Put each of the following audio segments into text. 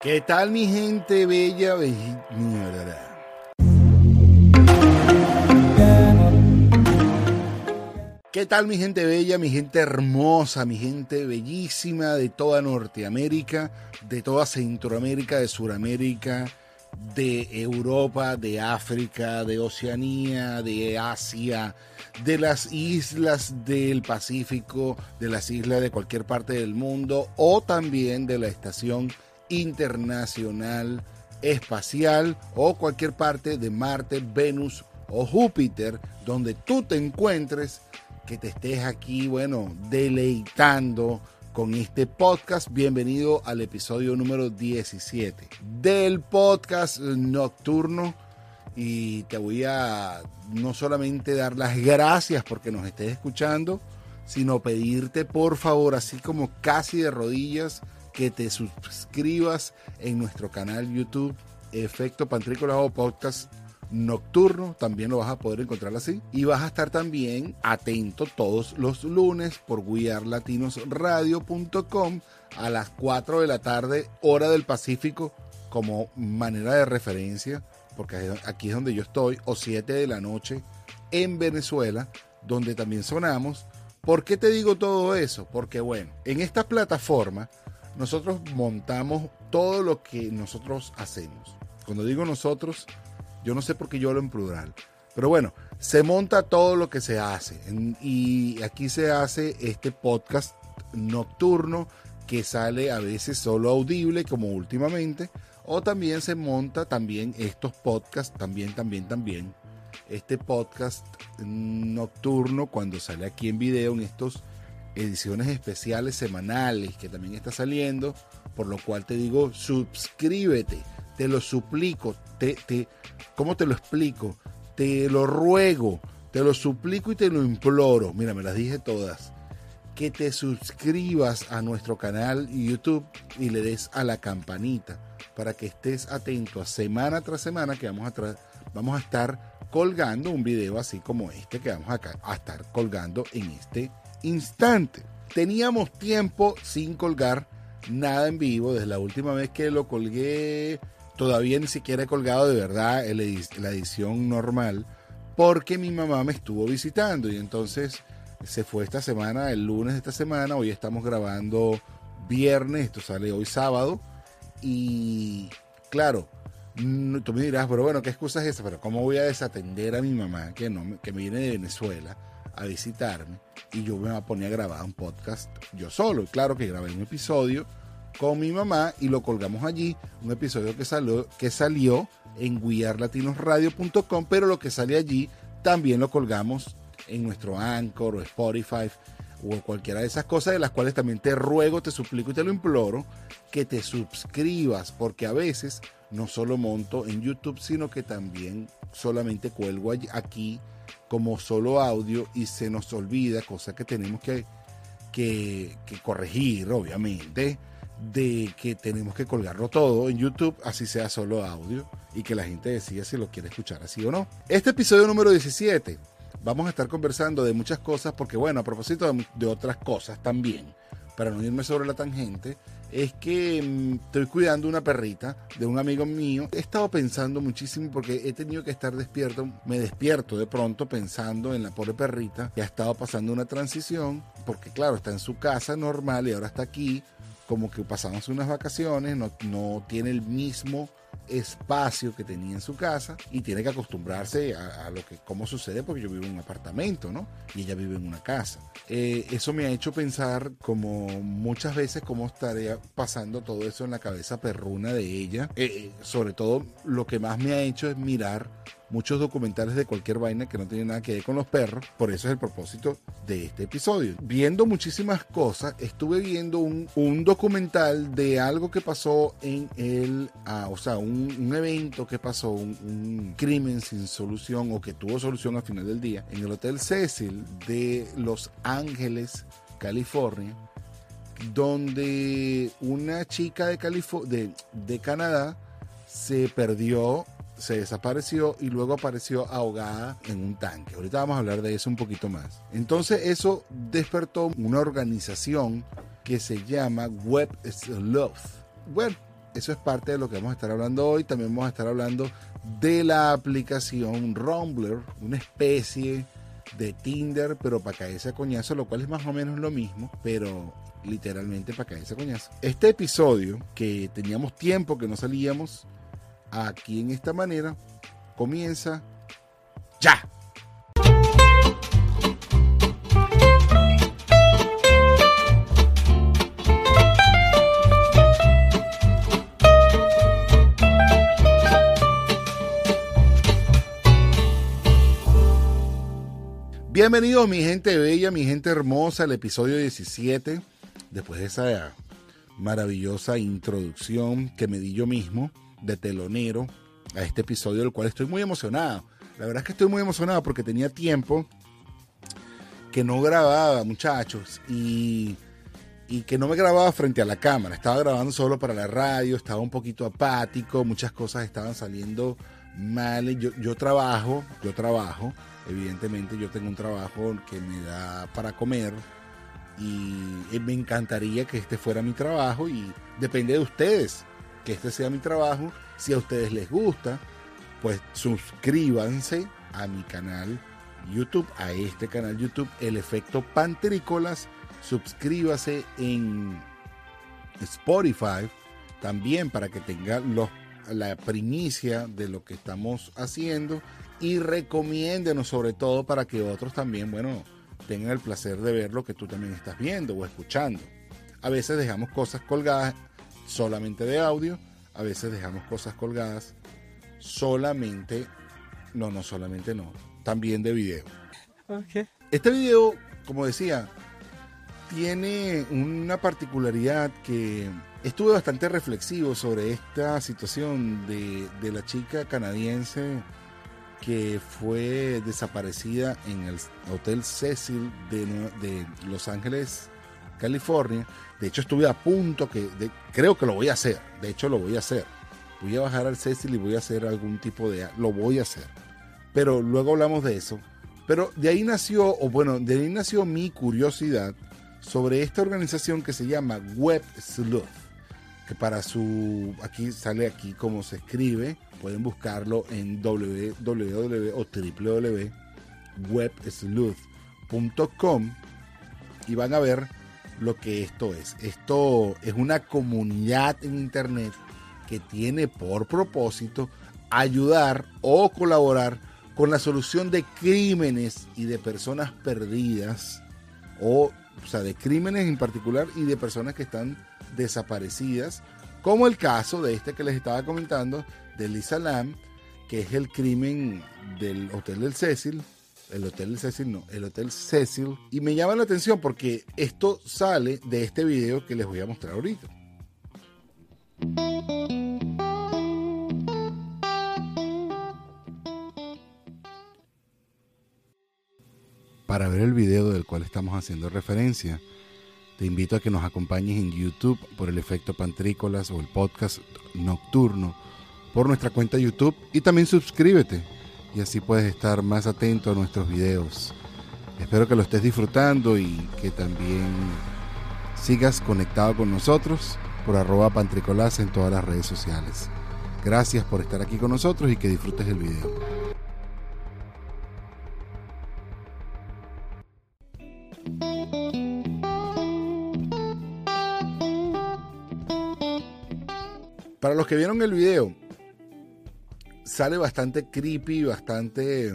¿Qué tal mi gente bella? ¿Qué tal mi gente bella, mi gente hermosa, mi gente bellísima de toda Norteamérica, de toda Centroamérica, de Suramérica, de Europa, de África, de Oceanía, de Asia, de las islas del Pacífico, de las islas de cualquier parte del mundo o también de la estación internacional espacial o cualquier parte de Marte, Venus o Júpiter donde tú te encuentres, que te estés aquí, bueno, deleitando con este podcast. Bienvenido al episodio número 17 del podcast nocturno. Y te voy a no solamente dar las gracias porque nos estés escuchando, sino pedirte por favor, así como casi de rodillas, que te suscribas en nuestro canal YouTube Efecto Pantrícola o Podcast Nocturno, también lo vas a poder encontrar así. Y vas a estar también atento todos los lunes por guiarlatinosradio.com a las 4 de la tarde, hora del Pacífico, como manera de referencia, porque aquí es donde yo estoy, o 7 de la noche en Venezuela, donde también sonamos. ¿Por qué te digo todo eso? Porque bueno, en esta plataforma nosotros montamos todo lo que nosotros hacemos. Cuando digo nosotros, yo no sé por qué yo hablo en plural. Pero bueno, se monta todo lo que se hace. Y aquí se hace este podcast nocturno que sale a veces solo audible como últimamente. O también se monta también estos podcasts, también, también, también. Este podcast nocturno cuando sale aquí en video en estos ediciones especiales semanales que también está saliendo, por lo cual te digo, suscríbete, te lo suplico, te, te, ¿cómo te lo explico? Te lo ruego, te lo suplico y te lo imploro, mira, me las dije todas, que te suscribas a nuestro canal YouTube y le des a la campanita para que estés atento a semana tras semana que vamos a, vamos a estar colgando un video así como este que vamos a, a estar colgando en este instante. Teníamos tiempo sin colgar nada en vivo. Desde la última vez que lo colgué, todavía ni siquiera he colgado de verdad la edición normal, porque mi mamá me estuvo visitando y entonces se fue esta semana, el lunes de esta semana. Hoy estamos grabando viernes, esto sale hoy sábado. Y claro, tú me dirás, pero bueno, ¿qué excusa es esa? Pero ¿cómo voy a desatender a mi mamá que, no, que me viene de Venezuela? A visitarme y yo me ponía a grabar un podcast yo solo. Y claro que grabé un episodio con mi mamá y lo colgamos allí, un episodio que salió, que salió en guiarlatinosradio.com, pero lo que sale allí también lo colgamos en nuestro Anchor o Spotify o cualquiera de esas cosas de las cuales también te ruego, te suplico y te lo imploro que te suscribas porque a veces no solo monto en YouTube, sino que también solamente cuelgo aquí como solo audio y se nos olvida, cosa que tenemos que, que, corregir, obviamente, de que tenemos que colgarlo todo en YouTube, así sea solo audio, y que la gente decida si lo quiere escuchar así o no. Este episodio número 17, vamos a estar conversando de muchas cosas, porque bueno, a propósito de otras cosas también, para no irme sobre la tangente, es que mm, estoy cuidando una perrita de un amigo mío. He estado pensando muchísimo porque he tenido que estar despierto. Me despierto de pronto pensando en la pobre perrita que ha estado pasando una transición porque claro, está en su casa normal y ahora está aquí como que pasamos unas vacaciones, no, no tiene el mismo espacio que tenía en su casa y tiene que acostumbrarse a, lo que cómo sucede porque yo vivo en un apartamento, ¿no? Y ella vive en una casa. Eh, eso me ha hecho pensar como muchas veces cómo estaría pasando todo eso en la cabeza perruna de ella. Eh, eh, sobre todo lo que más me ha hecho es mirar muchos documentales de cualquier vaina que no tiene nada que ver con los perros. Por eso es el propósito de este episodio. Viendo muchísimas cosas, estuve viendo un, documental de algo que pasó en el, ah, o sea, un, evento que pasó, un, un, crimen sin solución o que tuvo solución al final del día en el Hotel Cecil de Los Ángeles, California donde una chica de, de, de Canadá se perdió se desapareció y luego apareció ahogada en un tanque. Ahorita vamos a hablar de eso un poquito más. Entonces eso despertó una organización que se llama Web Sleuth. Web eso es parte de lo que vamos a estar hablando hoy. También vamos a estar hablando de la aplicación Rumbler, una especie de Tinder, pero para caerse a coñazo, lo cual es más o menos lo mismo, pero literalmente para caerse a coñazo. Este episodio, que teníamos tiempo que no salíamos aquí en esta manera, comienza ya. Bienvenidos mi gente bella, mi gente hermosa, al episodio 17, después de esa maravillosa introducción que me di yo mismo de telonero a este episodio, del cual estoy muy emocionado. La verdad es que estoy muy emocionado porque tenía tiempo que no grababa, muchachos, y, y que no me grababa frente a la cámara. Estaba grabando solo para la radio, estaba un poquito apático, muchas cosas estaban saliendo mal. Yo, yo trabajo, yo trabajo Evidentemente yo tengo un trabajo que me da para comer y me encantaría que este fuera mi trabajo y depende de ustedes que este sea mi trabajo. Si a ustedes les gusta, pues suscríbanse a mi canal YouTube, a este canal YouTube, El Efecto Pantrícolas. Suscríbase en Spotify también para que tenga los, la primicia de lo que estamos haciendo y recomiéndenos sobre todo para que otros también, bueno, tengan el placer de ver lo que tú también estás viendo o escuchando. A veces dejamos cosas colgadas solamente de audio, a veces dejamos cosas colgadas solamente, no, no solamente no, también de video. Este video, como decía, tiene una particularidad que estuve bastante reflexivo sobre esta situación de, de la chica canadiense que fue desaparecida en el Hotel Cecil de, Los Ángeles, California. De hecho, estuve a punto que, creo que lo voy a hacer. De hecho, lo voy a hacer. Voy a bajar al Cecil y voy a hacer algún tipo de... Lo voy a hacer. Pero luego hablamos de eso. Pero de ahí nació, o bueno, de ahí nació mi curiosidad sobre esta organización que se llama Web Sleuth. Que para su... Aquí sale aquí como se escribe Pueden buscarlo en www y van a ver lo que esto es. Esto es una comunidad en Internet que tiene por propósito ayudar o colaborar con la solución de crímenes y de personas perdidas, o, sea, de crímenes en particular y de personas que están desaparecidas, como el caso de este que les estaba comentando, de Lisa Lam, que es el crimen del Hotel del Cecil, el Hotel Cecil no, el Hotel Cecil, y me llama la atención porque esto sale de este video que les voy a mostrar ahorita. Para ver el video del cual estamos haciendo referencia, te invito a que nos acompañes en YouTube por el efecto Pantrícolas o el podcast nocturno por nuestra cuenta YouTube y también suscríbete y así puedes estar más atento a nuestros videos. Espero que lo estés disfrutando y que también sigas conectado con nosotros por arroba pantricolás en todas las redes sociales. Gracias por estar aquí con nosotros y que disfrutes el video. Para los que vieron el video, sale bastante creepy, bastante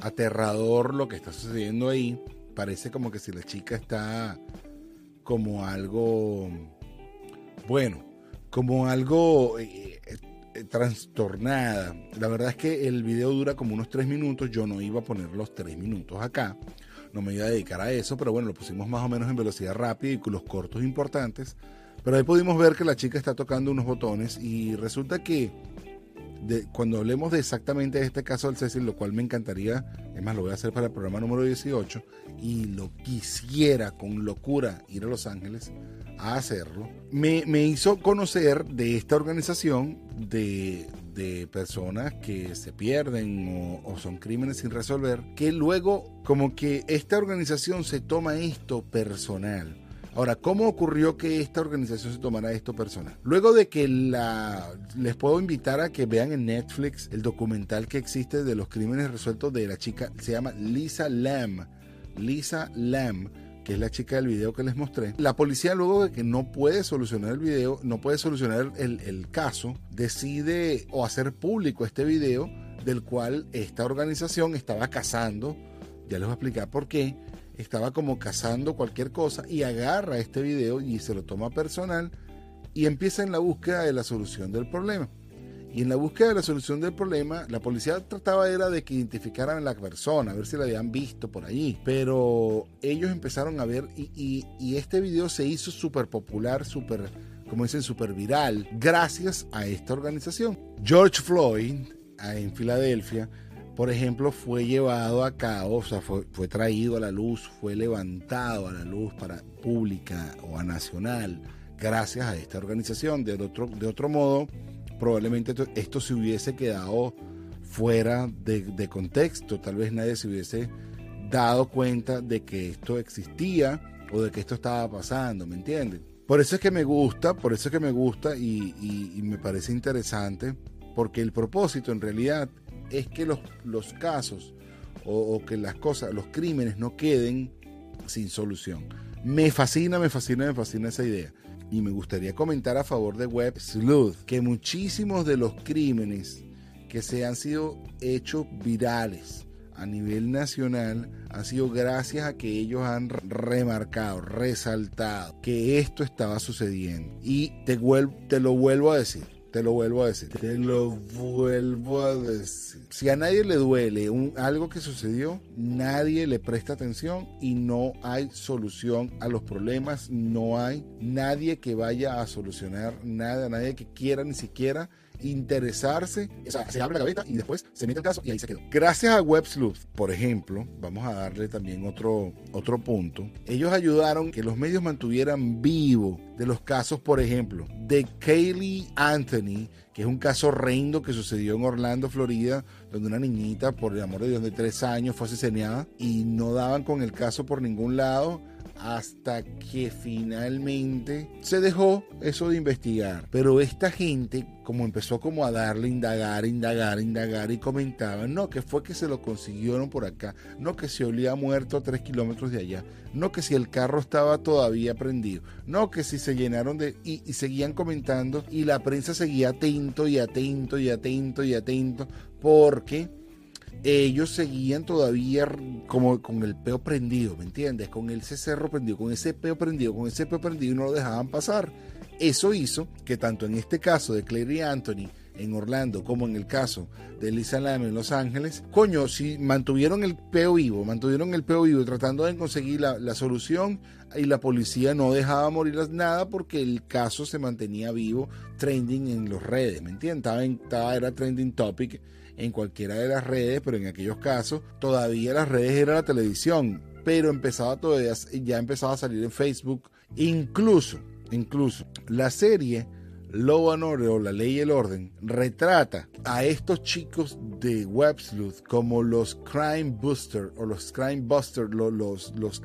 aterrador lo que está sucediendo ahí. Parece como que si la chica está como algo, bueno, como algo eh, eh, trastornada. La verdad es que el video dura como unos tres minutos. Yo no iba a poner los tres minutos acá. No me iba a dedicar a eso, pero bueno, lo pusimos más o menos en velocidad rápida y con los cortos importantes. Pero ahí pudimos ver que la chica está tocando unos botones y resulta que cuando hablemos de exactamente este caso del Cecil, lo cual me encantaría, es más, lo voy a hacer para el programa número 18, y lo quisiera con locura ir a Los Ángeles a hacerlo, me, hizo conocer de esta organización de, personas que se pierden o son crímenes sin resolver, que luego como que esta organización se toma esto personal Ahora, ¿cómo ocurrió que esta organización se tomara esto personal? Luego de que la... Les puedo invitar a que vean en Netflix el documental que existe de los crímenes resueltos de la chica, se llama Lisa Lam. Lisa Lam que es la chica del video que les mostré, la policía luego de que no puede solucionar el video, no puede solucionar el, el, caso, decide o hacer público este video del cual esta organización estaba cazando, ya les voy a explicar por qué, estaba como cazando cualquier cosa y agarra este video y se lo toma personal y empieza en la búsqueda de la solución del problema. Y en la búsqueda de la solución del problema, la policía trataba era de que identificaran a la persona, a ver si la habían visto por allí. Pero ellos empezaron a ver y, este video se hizo súper popular, súper, como dicen, súper viral, gracias a esta organización. George Floyd, en Filadelfia, por ejemplo, fue llevado a cabo, o sea, fue, fue, traído a la luz, fue levantado a la luz para pública o a nacional, gracias a esta organización. De otro, de otro modo, probablemente esto, se hubiese quedado fuera de, contexto, tal vez nadie se hubiese dado cuenta de que esto existía o de que esto estaba pasando, ¿me entienden? Por eso es que me gusta, por eso es que me gusta y me parece interesante, porque el propósito en realidad es que los, los casos o, que las cosas, los crímenes no queden sin solución. Me fascina, me fascina, me fascina esa idea. Y me gustaría comentar a favor de Web Sleuth que muchísimos de los crímenes que se han sido hechos virales a nivel nacional han sido gracias a que ellos han remarcado, resaltado que esto estaba sucediendo. Y te, te lo vuelvo a decir te lo vuelvo a decir. Te lo vuelvo a decir. Si a nadie le duele un, algo que sucedió, nadie le presta atención y no hay solución a los problemas. No hay nadie que vaya a solucionar nada, nadie que quiera ni siquiera interesarse, o sea, se abre la gaveta y después se mete el caso y ahí se quedó. Gracias a WebSleuth, por ejemplo, vamos a darle también otro, otro punto, ellos ayudaron que los medios mantuvieran vivo de los casos, por ejemplo, de Kaylee Anthony, que es un caso reindo que sucedió en Orlando, Florida, donde una niñita, por el amor de Dios, de tres años fue asesinada y no daban con el caso por ningún lado hasta que finalmente se dejó eso de investigar. Pero esta gente como empezó como a darle indagar, indagar, indagar y comentaban, no, que fue que se lo consiguieron por acá, no que se olía muerto a tres kilómetros de allá, no que si el carro estaba todavía prendido, no que si se llenaron de... Y, y seguían comentando y la prensa seguía atento y atento y atento y atento porque ellos seguían todavía como con el peo prendido, ¿me entiendes? Con ese cerro prendido, con ese peo prendido, con ese peo prendido y no lo dejaban pasar. Eso hizo que tanto en este caso de Clary Anthony en Orlando como en el caso de Lisa Lam en Los Ángeles, coño, si mantuvieron el peo vivo, mantuvieron el peo vivo tratando de conseguir la, la solución y la policía no dejaba morir nada porque el caso se mantenía vivo, trending en las redes, ¿me entiendes? Estaba, era trending topic en cualquiera de las redes, pero en aquellos casos todavía las redes era la televisión, pero empezaba todavía, ya empezaba a salir en Facebook, incluso, incluso la serie Law and Order o La Ley y el Orden retrata a estos chicos de Websleuth como los Crime Buster o los Crime Buster, los, los, los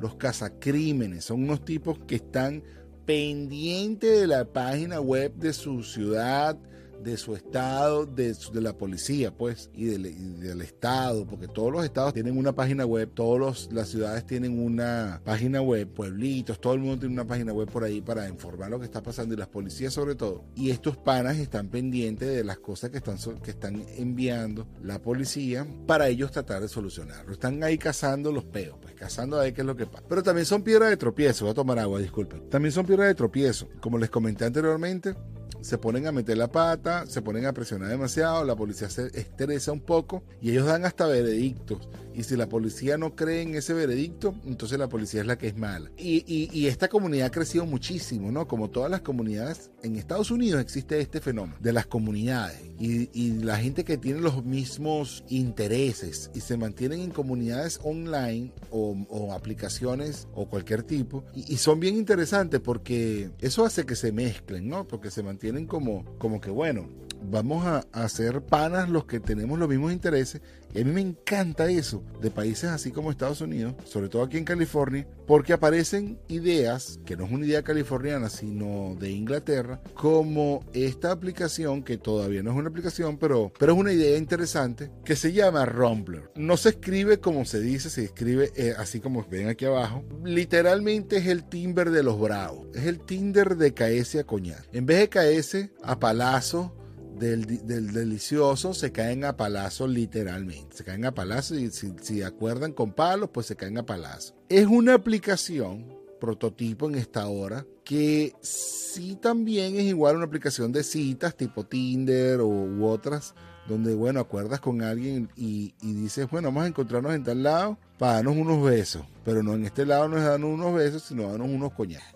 los cazacrímenes, son unos tipos que están pendientes de la página web de su ciudad, de su estado, de, de la policía, pues, y del, del, estado, porque todos los estados tienen una página web, todas las ciudades tienen una página web, pueblitos, todo el mundo tiene una página web por ahí para informar lo que está pasando y las policías sobre todo. Y estos panas están pendientes de las cosas que están, que están enviando la policía para ellos tratar de solucionarlo. Están ahí cazando los peos, pues cazando a ver qué es lo que pasa. Pero también son piedras de tropiezo, voy a tomar agua, disculpen. También son piedras de tropiezo. Como les comenté anteriormente, se ponen a meter la pata, se ponen a presionar demasiado, la policía se estresa un poco y ellos dan hasta veredictos. Y si la policía no cree en ese veredicto, entonces la policía es la que es mala. Y, esta comunidad ha crecido muchísimo, ¿no? Como todas las comunidades, en Estados Unidos existe este fenómeno de las comunidades y, la gente que tiene los mismos intereses y se mantienen en comunidades online o, aplicaciones o cualquier tipo. Y, son bien interesantes porque eso hace que se mezclen, ¿no? Porque se mantienen como, como que, bueno, vamos a, hacer panas los que tenemos los mismos intereses. Y a mí me encanta eso de países así como Estados Unidos, sobre todo aquí en California, porque aparecen ideas, que no es una idea californiana, sino de Inglaterra, como esta aplicación, que todavía no es una aplicación, pero, pero es una idea interesante, que se llama Rumbler. No se escribe como se dice, se escribe eh, así como ven aquí abajo. Literalmente es el timber de los bravos, es el Tinder de KS a Coñac. En vez de KS a Palazo, del, delicioso se caen a palazo literalmente. Se caen a palazo y si, acuerdan con palos, pues se caen a palazo. Es una aplicación prototipo en esta hora que sí también es igual una aplicación de citas tipo Tinder o, u otras donde, bueno, acuerdas con alguien y, dices, bueno, vamos a encontrarnos en tal lado para darnos unos besos. Pero no en este lado no es darnos unos besos, sino darnos unos coñazos.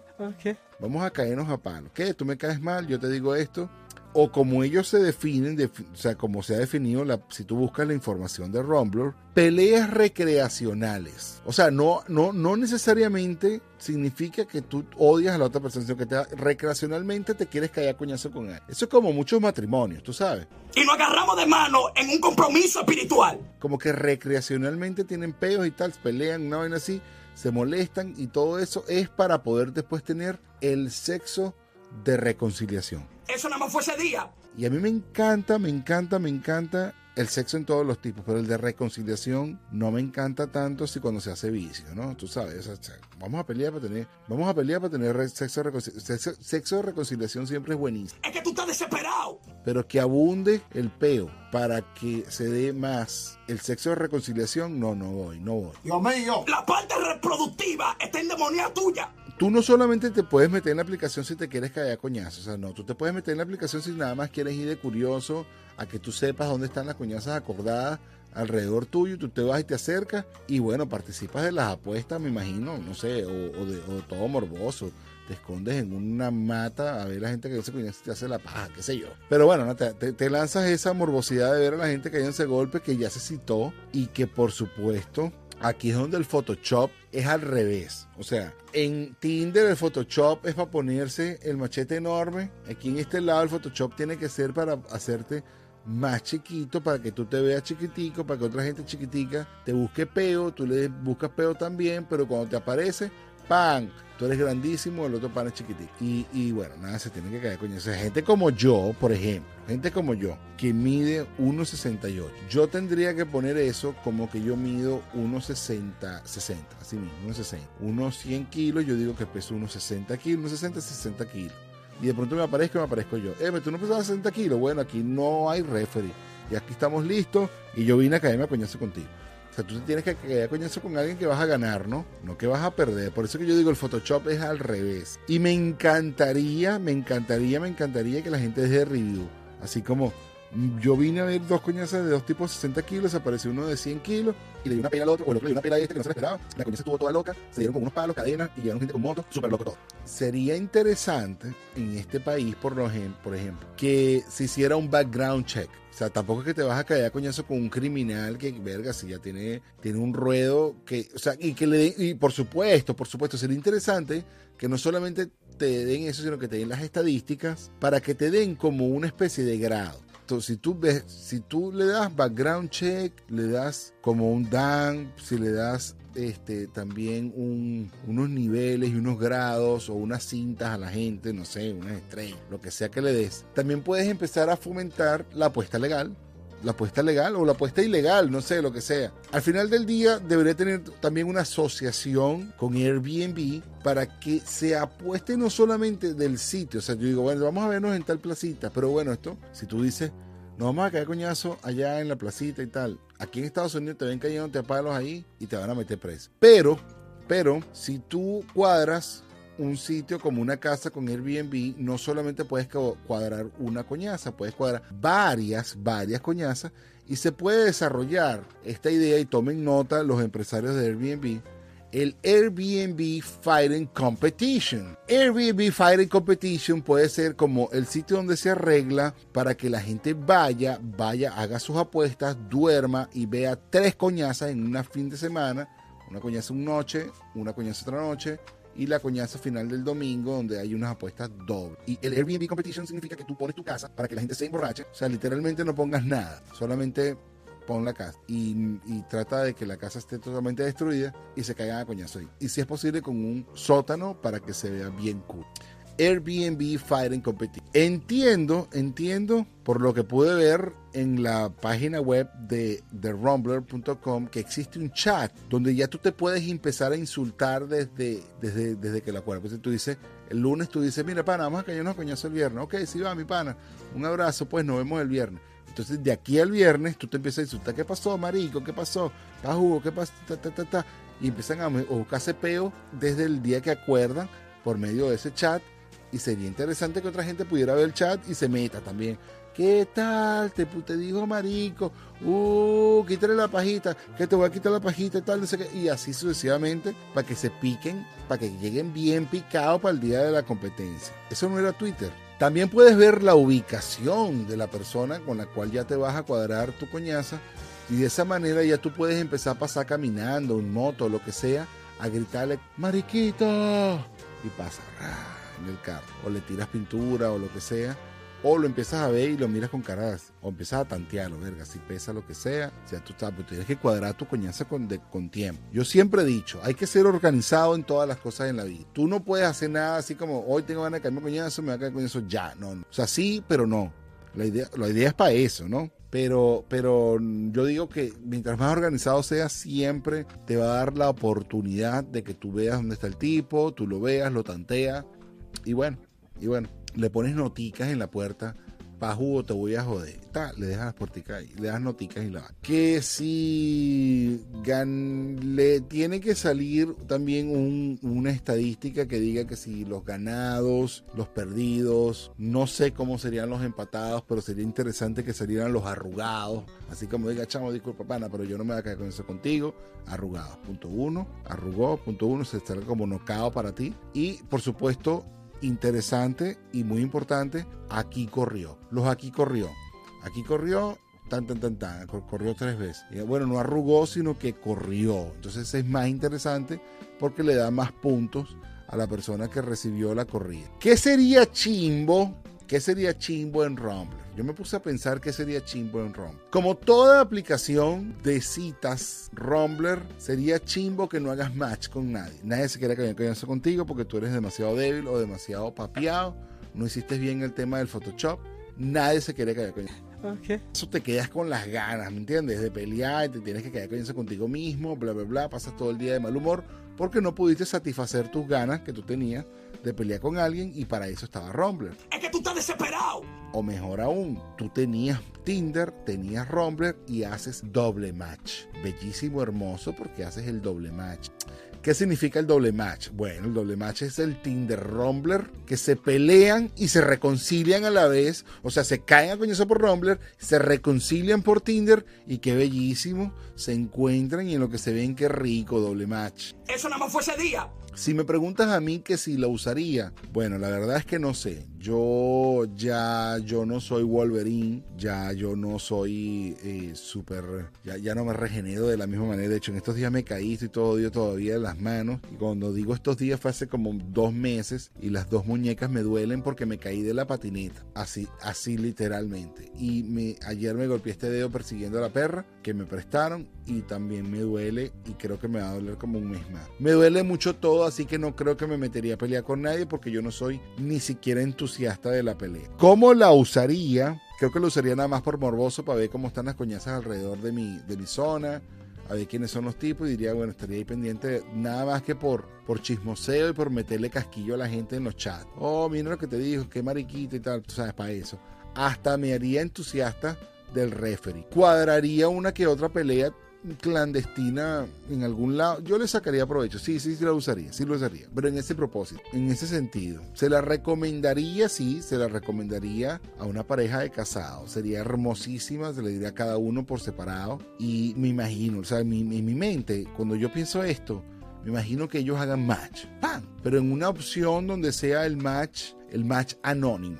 Vamos a caernos a palos. ¿Qué? Tú me caes mal, yo te digo esto o como ellos se definen, o sea, como se ha definido, la, si tú buscas la información de Rumbler, peleas recreacionales. O sea, no, no, no necesariamente significa que tú odias a la otra persona, sino que te, recreacionalmente te quieres caer a coñazo con él. Eso es como muchos matrimonios, tú sabes. Y nos agarramos de mano en un compromiso espiritual. Como que recreacionalmente tienen peos y tal, pelean, una vaina así, se molestan y todo eso es para poder después tener el sexo de reconciliación. Eso nada más fue ese día. Y a mí me encanta, me encanta, me encanta el sexo en todos los tipos, pero el de reconciliación no me encanta tanto si cuando se hace vicio, ¿no? Tú sabes, vamos a pelear para tener, vamos a pelear para tener sexo de reconciliación. Sexo, de reconciliación siempre es buenísimo. Es que tú estás desesperado. Pero que abunde el peo para que se dé más el sexo de reconciliación, no, no voy, no voy. Dios mío. La parte reproductiva está en demonía tuya tú no solamente te puedes meter en la aplicación si te quieres caer a coñazos, o sea, no, tú te puedes meter en la aplicación si nada más quieres ir de curioso a que tú sepas dónde están las coñazas acordadas alrededor tuyo, tú te vas y te acercas y bueno, participas de las apuestas, me imagino, no sé, o, de, todo morboso. Te escondes en una mata a ver a la gente que se coñazo y te hace la paja, qué sé yo. Pero bueno, te, lanzas esa morbosidad de ver a la gente que ese golpe que ya se citó y que por supuesto Aquí es donde el Photoshop es al revés. O sea, en Tinder el Photoshop es para ponerse el machete enorme. Aquí en este lado el Photoshop tiene que ser para hacerte más chiquito, para que tú te veas chiquitico, para que otra gente chiquitica te busque peo, tú le buscas peo también, pero cuando te aparece, ¡pam! Tú eres grandísimo, el otro pan es chiquitito. Y, bueno, nada, se tiene que caer coño. O gente como yo, por ejemplo, gente como yo, que mide 1,68. Yo tendría que poner eso como que yo mido 1,60, 60, así mismo, 1,60. Unos 100 kilos, yo digo que peso unos 60 kilos, unos 60, 60 kilos. Y de pronto me aparezco, me aparezco yo. Eh, tú no pesas 60 kilos. Bueno, aquí no hay referee. Y aquí estamos listos. Y yo vine a caerme a coñazo contigo sea, tú tienes que quedar coñazo con alguien que vas a ganar, ¿no? No que vas a perder. Por eso que yo digo, el Photoshop es al revés. Y me encantaría, me encantaría, me encantaría que la gente deje review. Así como yo vine a ver dos coñazas de dos tipos de 60 kilos, apareció uno de 100 kilos y le di una pela al otro, o el otro le dio una pela a este que no se le esperaba. La coñaza estuvo toda loca, se dieron con unos palos, cadenas y llegaron gente con motos, súper loco todo. Sería interesante en este país, por, ejemplo, por ejemplo, que se hiciera un background check. O sea, tampoco es que te vas a caer a coñazo con un criminal que, verga, si ya tiene, tiene un ruedo que, o sea, y que le y por supuesto, por supuesto, sería interesante que no solamente te den eso, sino que te den las estadísticas para que te den como una especie de grado si tú ves, si tú le das background check, le das como un dan, si le das este, también unos niveles y unos grados o unas cintas a la gente, no sé, unas estrellas, lo que sea que le des. También puedes empezar a fomentar la apuesta legal, la apuesta legal o la apuesta ilegal, no sé, lo que sea. Al final del día debería tener también una asociación con Airbnb para que se apueste no solamente del sitio. O sea, yo digo, bueno, vamos a vernos en tal placita, pero bueno, esto, si tú dices, nos vamos a caer coñazo allá en la placita y tal. Aquí en Estados Unidos te ven cayendo te palos ahí y te van a meter preso. Pero, pero, si tú cuadras un sitio como una casa con Airbnb, no solamente puedes cuadrar una coñaza, puedes cuadrar varias, varias coñazas y se puede desarrollar esta idea y tomen nota los empresarios de Airbnb el Airbnb Fighting Competition. Airbnb Fighting Competition puede ser como el sitio donde se arregla para que la gente vaya, vaya, haga sus apuestas, duerma y vea tres coñazas en una fin de semana. Una coñaza una noche, una coñaza otra noche y la coñaza final del domingo donde hay unas apuestas dobles. Y el Airbnb Competition significa que tú pones tu casa para que la gente se emborrache. O sea, literalmente no pongas nada, solamente pon la casa y, trata de que la casa esté totalmente destruida y se caigan a coñazo ahí. Y si es posible con un sótano para que se vea bien cool. Airbnb Fighting Competition. Entiendo, entiendo por lo que pude ver en la página web de, de Rumbler.com que existe un chat donde ya tú te puedes empezar a insultar desde, desde, desde que la acuerdas. Entonces tú dices, el lunes tú dices, mira, pana, vamos a caernos coñazo el viernes. Ok, sí va, mi pana. Un abrazo, pues nos vemos el viernes. Entonces, de aquí al viernes, tú te empiezas a insultar. ¿Qué pasó, marico? ¿Qué pasó? ¿Está jugo? ¿Qué pasó? Ta, ta, ta, ta. Y empiezan a buscarse peo desde el día que acuerdan por medio de ese chat. Y sería interesante que otra gente pudiera ver el chat y se meta también. ¿Qué tal? Te, te dijo marico. Uh, quítale la pajita. Que te voy a quitar la pajita y tal. No sé qué. Y así sucesivamente para que se piquen, para que lleguen bien picados para el día de la competencia. Eso no era Twitter. También puedes ver la ubicación de la persona con la cual ya te vas a cuadrar tu coñaza y de esa manera ya tú puedes empezar a pasar caminando, en moto, lo que sea, a gritarle, mariquito, y pasa en el carro. O le tiras pintura o lo que sea. O lo empiezas a ver y lo miras con caras. O empiezas a tantearlo, verga, si pesa lo que sea. Sea, tú sabes, pero tienes que cuadrar tu coñaza con, de, con tiempo. Yo siempre he dicho, hay que ser organizado en todas las cosas en la vida. Tú no puedes hacer nada así como, hoy tengo ganas de caerme coñazo, me voy a caer coñazo ya. No, no. O sea, sí, pero no. La idea, la idea es para eso, ¿no? Pero, pero yo digo que mientras más organizado seas, siempre te va a dar la oportunidad de que tú veas dónde está el tipo, tú lo veas, lo tanteas. Y bueno, y bueno, le pones noticas en la puerta. Pa' jugo te voy a joder. Ta, le dejas las puerticas ahí, le das noticas y la va. Que si gan, le tiene que salir también un, una estadística que diga que si los ganados, los perdidos, no sé cómo serían los empatados, pero sería interesante que salieran los arrugados. Así como diga, chamo, disculpa, pana, pero yo no me voy a caer con eso contigo. Arrugados, punto uno. Arrugó, punto uno, se estará como nocao para ti. Y por supuesto, interesante y muy importante, aquí corrió. Los aquí corrió. Aquí corrió, tan, tan, tan, tan, corrió tres veces. Bueno, no arrugó, sino que corrió. Entonces es más interesante porque le da más puntos a la persona que recibió la corrida. ¿Qué sería chimbo? ¿Qué sería chimbo en Rumble? Yo me puse a pensar qué sería chimbo en Rumble. Como toda aplicación de citas Rumbler, sería chimbo que no hagas match con nadie. Nadie se quiere eso contigo porque tú eres demasiado débil o demasiado papiado. No hiciste bien el tema del Photoshop. Nadie se quiere caer con Okay. Eso te quedas con las ganas, ¿me entiendes? De pelear, y te tienes que quedar eso contigo mismo, bla, bla, bla. Pasas todo el día de mal humor porque no pudiste satisfacer tus ganas que tú tenías de pelear con alguien y para eso estaba Rumbler. Es que tú estás desesperado. O mejor aún, tú tenías Tinder, tenías Rumbler y haces doble match. Bellísimo, hermoso porque haces el doble match. ¿Qué significa el doble match? Bueno, el doble match es el Tinder Rumbler que se pelean y se reconcilian a la vez. O sea, se caen a coñazo por Rumbler, se reconcilian por Tinder y qué bellísimo. Se encuentran y en lo que se ven qué rico doble match. Eso nada más fue ese día. Si me preguntas a mí que si lo usaría, bueno, la verdad es que no sé. Yo ya yo no soy Wolverine, ya yo no soy eh, súper, ya, ya, no me regenero de la misma manera. De hecho, en estos días me caí, estoy todo odio todavía en las manos. Y cuando digo estos días fue hace como dos meses y las dos muñecas me duelen porque me caí de la patineta. Así, así literalmente. Y me, ayer me golpeé este dedo persiguiendo a la perra que me prestaron y también me duele y creo que me va a doler como un mes más. Me duele mucho todo, así que no creo que me metería a pelear con nadie porque yo no soy ni siquiera entusiasta de la pelea. ¿Cómo la usaría? Creo que la usaría nada más por morboso para ver cómo están las coñazas alrededor de mi, de mi zona, a ver quiénes son los tipos y diría, bueno, estaría ahí pendiente nada más que por, por chismoseo y por meterle casquillo a la gente en los chats. Oh, mira lo que te dijo, qué mariquita y tal, tú sabes, para eso. Hasta me haría entusiasta del referee. Cuadraría una que otra pelea clandestina en algún lado, yo le sacaría provecho. Sí, sí, sí la usaría, sí lo usaría. Pero en ese propósito, en ese sentido, se la recomendaría, sí, se la recomendaría a una pareja de casados. Sería hermosísima, se le diría a cada uno por separado. Y me imagino, o sea, en mi, mi mente, cuando yo pienso esto, me imagino que ellos hagan match. ¡Pam! Pero en una opción donde sea el match, el match anónimo.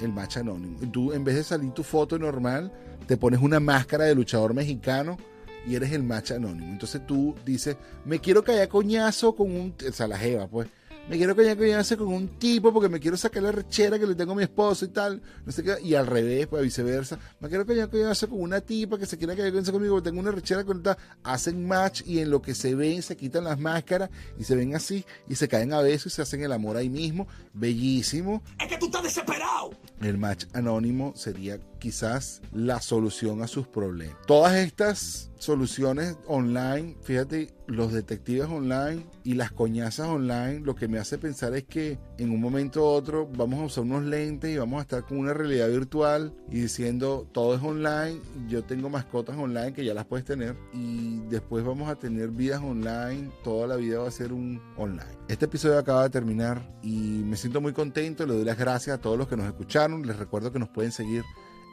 El match anónimo. Tú, en vez de salir tu foto normal, te pones una máscara de luchador mexicano y eres el match anónimo. Entonces tú dices, me quiero caer coñazo con un, o sea, la jeva, pues, me quiero coñarse con un tipo porque me quiero sacar la rechera que le tengo a mi esposo y tal, no sé qué, y al revés, pues viceversa, me quiero coñarse con una tipa que se quiera coñarse conmigo porque tengo una rechera con tal, hacen match y en lo que se ven se quitan las máscaras y se ven así y se caen a besos y se hacen el amor ahí mismo, bellísimo. Es que tú estás desesperado. El match anónimo sería quizás la solución a sus problemas. Todas estas soluciones online, fíjate, los detectives online y las coñazas online, lo que me hace pensar es que en un momento u otro vamos a usar unos lentes y vamos a estar con una realidad virtual y diciendo todo es online, yo tengo mascotas online que ya las puedes tener y después vamos a tener vidas online, toda la vida va a ser un online. Este episodio acaba de terminar y me siento muy contento, le doy las gracias a todos los que nos escucharon, les recuerdo que nos pueden seguir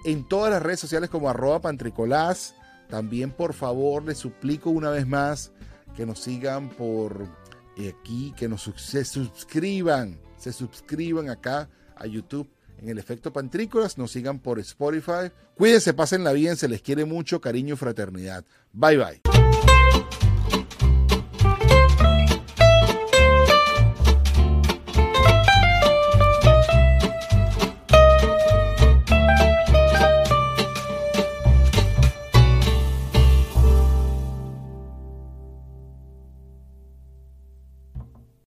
en todas las redes sociales como arroba pantricolás. También por favor les suplico una vez más que nos sigan por aquí, que nos se suscriban, se suscriban acá a YouTube en el efecto Pantrícolas, nos sigan por Spotify. Cuídense, pasen la bien, se les quiere mucho, cariño y fraternidad. Bye bye.